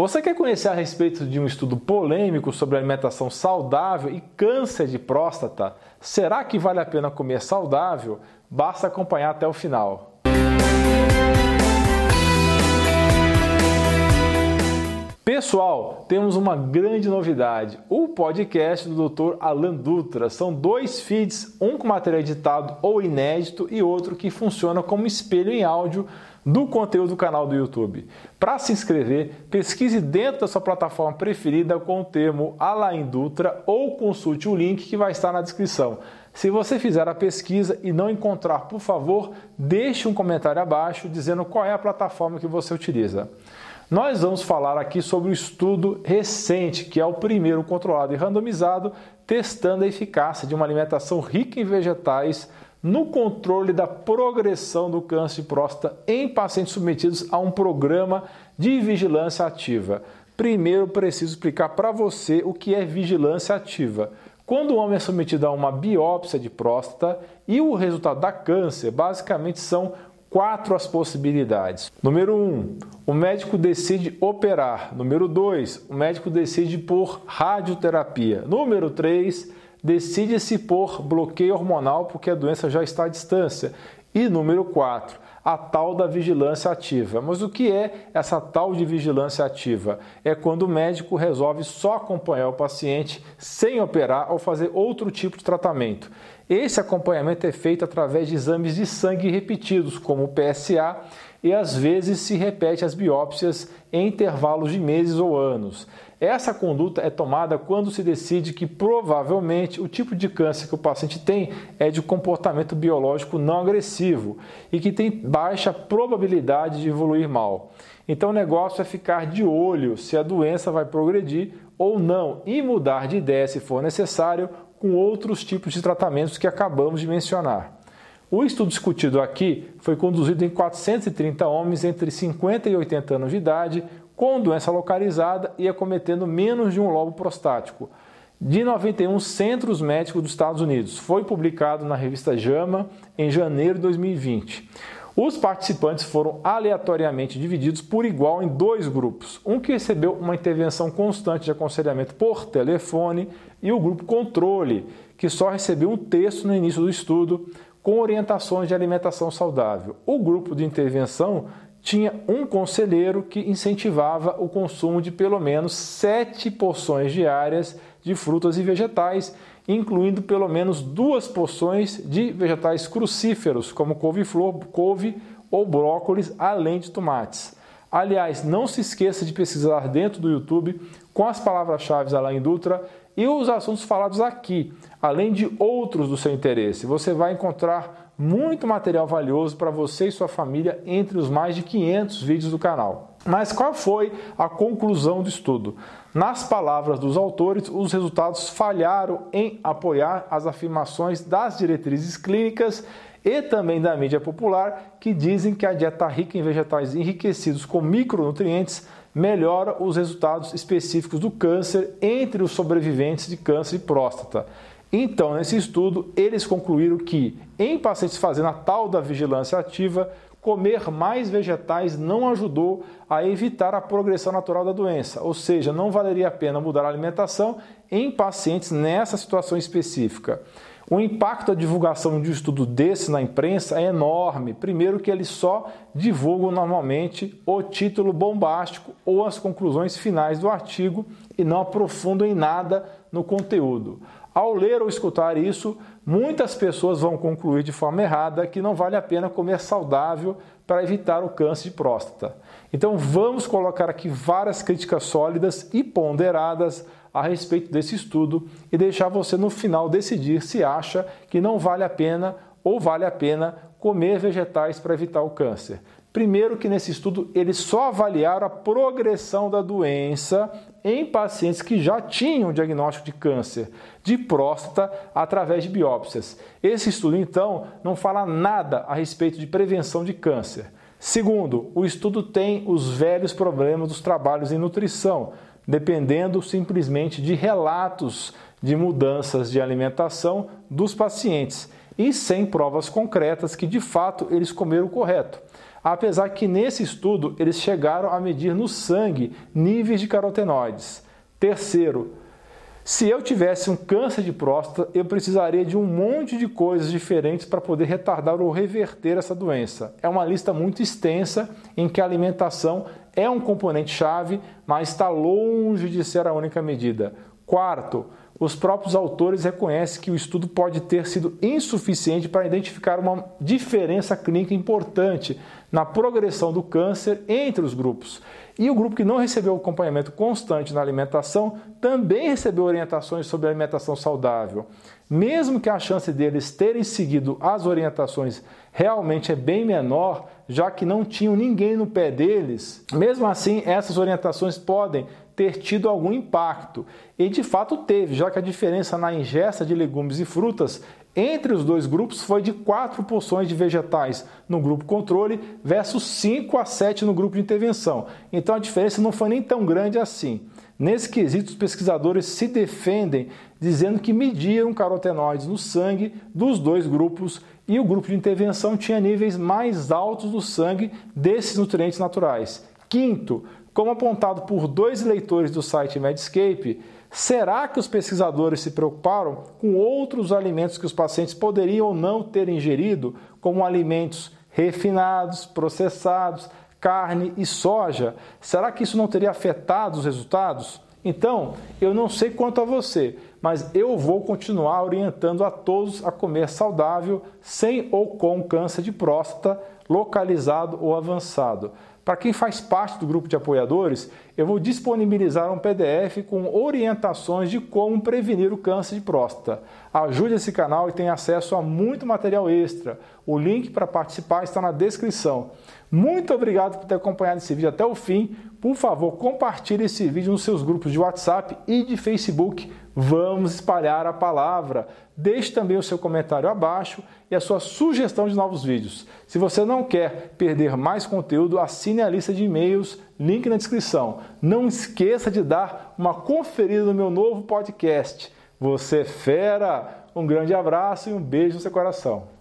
Você quer conhecer a respeito de um estudo polêmico sobre alimentação saudável e câncer de próstata? Será que vale a pena comer saudável? Basta acompanhar até o final. Pessoal, temos uma grande novidade: o podcast do Dr. Alan Dutra. São dois feeds, um com material editado ou inédito e outro que funciona como espelho em áudio do conteúdo do canal do YouTube. Para se inscrever, pesquise dentro da sua plataforma preferida com o termo Alain Dutra ou consulte o link que vai estar na descrição. Se você fizer a pesquisa e não encontrar, por favor, deixe um comentário abaixo dizendo qual é a plataforma que você utiliza. Nós vamos falar aqui sobre o estudo recente, que é o primeiro controlado e randomizado, testando a eficácia de uma alimentação rica em vegetais no controle da progressão do câncer de próstata em pacientes submetidos a um programa de vigilância ativa. Primeiro, preciso explicar para você o que é vigilância ativa. Quando o homem é submetido a uma biópsia de próstata e o resultado da câncer, basicamente são quatro as possibilidades. Número 1, um, o médico decide operar. Número 2, o médico decide por radioterapia. Número 3, decide-se por bloqueio hormonal porque a doença já está à distância. E número 4, a tal da vigilância ativa. Mas o que é essa tal de vigilância ativa? É quando o médico resolve só acompanhar o paciente sem operar ou fazer outro tipo de tratamento. Esse acompanhamento é feito através de exames de sangue repetidos, como o PSA, e às vezes se repete as biópsias em intervalos de meses ou anos. Essa conduta é tomada quando se decide que provavelmente o tipo de câncer que o paciente tem é de comportamento biológico não agressivo e que tem baixa probabilidade de evoluir mal. Então o negócio é ficar de olho se a doença vai progredir ou não e mudar de ideia se for necessário com outros tipos de tratamentos que acabamos de mencionar. O estudo discutido aqui foi conduzido em 430 homens entre 50 e 80 anos de idade com doença localizada e acometendo menos de um lobo prostático, de 91 centros médicos dos Estados Unidos. Foi publicado na revista JAMA em janeiro de 2020. Os participantes foram aleatoriamente divididos por igual em dois grupos: um que recebeu uma intervenção constante de aconselhamento por telefone e o grupo controle, que só recebeu um texto no início do estudo com orientações de alimentação saudável. O grupo de intervenção tinha um conselheiro que incentivava o consumo de pelo menos sete porções diárias de frutas e vegetais, incluindo pelo menos duas porções de vegetais crucíferos, como couve-flor, couve ou brócolis, além de tomates. Aliás, não se esqueça de pesquisar dentro do YouTube com as palavras-chave Alain Dutra e os assuntos falados aqui, além de outros do seu interesse. Você vai encontrar muito material valioso para você e sua família entre os mais de 500 vídeos do canal. Mas qual foi a conclusão do estudo? Nas palavras dos autores, os resultados falharam em apoiar as afirmações das diretrizes clínicas e também da mídia popular que dizem que a dieta rica em vegetais enriquecidos com micronutrientes melhora os resultados específicos do câncer entre os sobreviventes de câncer de próstata. Então, nesse estudo, eles concluíram que em pacientes fazendo a tal da vigilância ativa, comer mais vegetais não ajudou a evitar a progressão natural da doença, ou seja, não valeria a pena mudar a alimentação em pacientes nessa situação específica. O impacto da divulgação de um estudo desse na imprensa é enorme. Primeiro, que eles só divulgam normalmente o título bombástico ou as conclusões finais do artigo e não aprofundam em nada no conteúdo. Ao ler ou escutar isso, muitas pessoas vão concluir de forma errada que não vale a pena comer saudável para evitar o câncer de próstata. Então vamos colocar aqui várias críticas sólidas e ponderadas a respeito desse estudo e deixar você no final decidir se acha que não vale a pena ou vale a pena comer vegetais para evitar o câncer. Primeiro que nesse estudo eles só avaliaram a progressão da doença em pacientes que já tinham diagnóstico de câncer de próstata através de biópsias. Esse estudo então não fala nada a respeito de prevenção de câncer. Segundo, o estudo tem os velhos problemas dos trabalhos em nutrição, dependendo simplesmente de relatos de mudanças de alimentação dos pacientes e sem provas concretas que de fato eles comeram correto. Apesar que nesse estudo eles chegaram a medir no sangue níveis de carotenoides. Terceiro, se eu tivesse um câncer de próstata, eu precisaria de um monte de coisas diferentes para poder retardar ou reverter essa doença. É uma lista muito extensa em que a alimentação é um componente chave, mas está longe de ser a única medida. Quarto, os próprios autores reconhecem que o estudo pode ter sido insuficiente para identificar uma diferença clínica importante na progressão do câncer entre os grupos. E o grupo que não recebeu acompanhamento constante na alimentação também recebeu orientações sobre alimentação saudável. Mesmo que a chance deles terem seguido as orientações realmente é bem menor, já que não tinham ninguém no pé deles, mesmo assim essas orientações podem ter tido algum impacto. E de fato teve, já que a diferença na ingesta de legumes e frutas entre os dois grupos foi de 4 porções de vegetais no grupo controle versus 5 a 7 no grupo de intervenção. Então a diferença não foi nem tão grande assim. Nesse quesito, os pesquisadores se defendem dizendo que mediram carotenoides no sangue dos dois grupos e o grupo de intervenção tinha níveis mais altos no sangue desses nutrientes naturais. Quinto, como apontado por dois leitores do site Medscape, será que os pesquisadores se preocuparam com outros alimentos que os pacientes poderiam ou não ter ingerido, como alimentos refinados, processados, carne e soja? Será que isso não teria afetado os resultados? Então, eu não sei quanto a você, mas eu vou continuar orientando a todos a comer saudável, sem ou com câncer de próstata localizado ou avançado. Para quem faz parte do grupo de apoiadores, eu vou disponibilizar um PDF com orientações de como prevenir o câncer de próstata. Ajude esse canal e tenha acesso a muito material extra. O link para participar está na descrição. Muito obrigado por ter acompanhado esse vídeo até o fim. Por favor, compartilhe esse vídeo nos seus grupos de WhatsApp e de Facebook. Vamos espalhar a palavra. Deixe também o seu comentário abaixo e a sua sugestão de novos vídeos. Se você não quer perder mais conteúdo, assine a lista de e-mails, link na descrição. Não esqueça de dar uma conferida no meu novo podcast. Você é fera! Um grande abraço e um beijo no seu coração.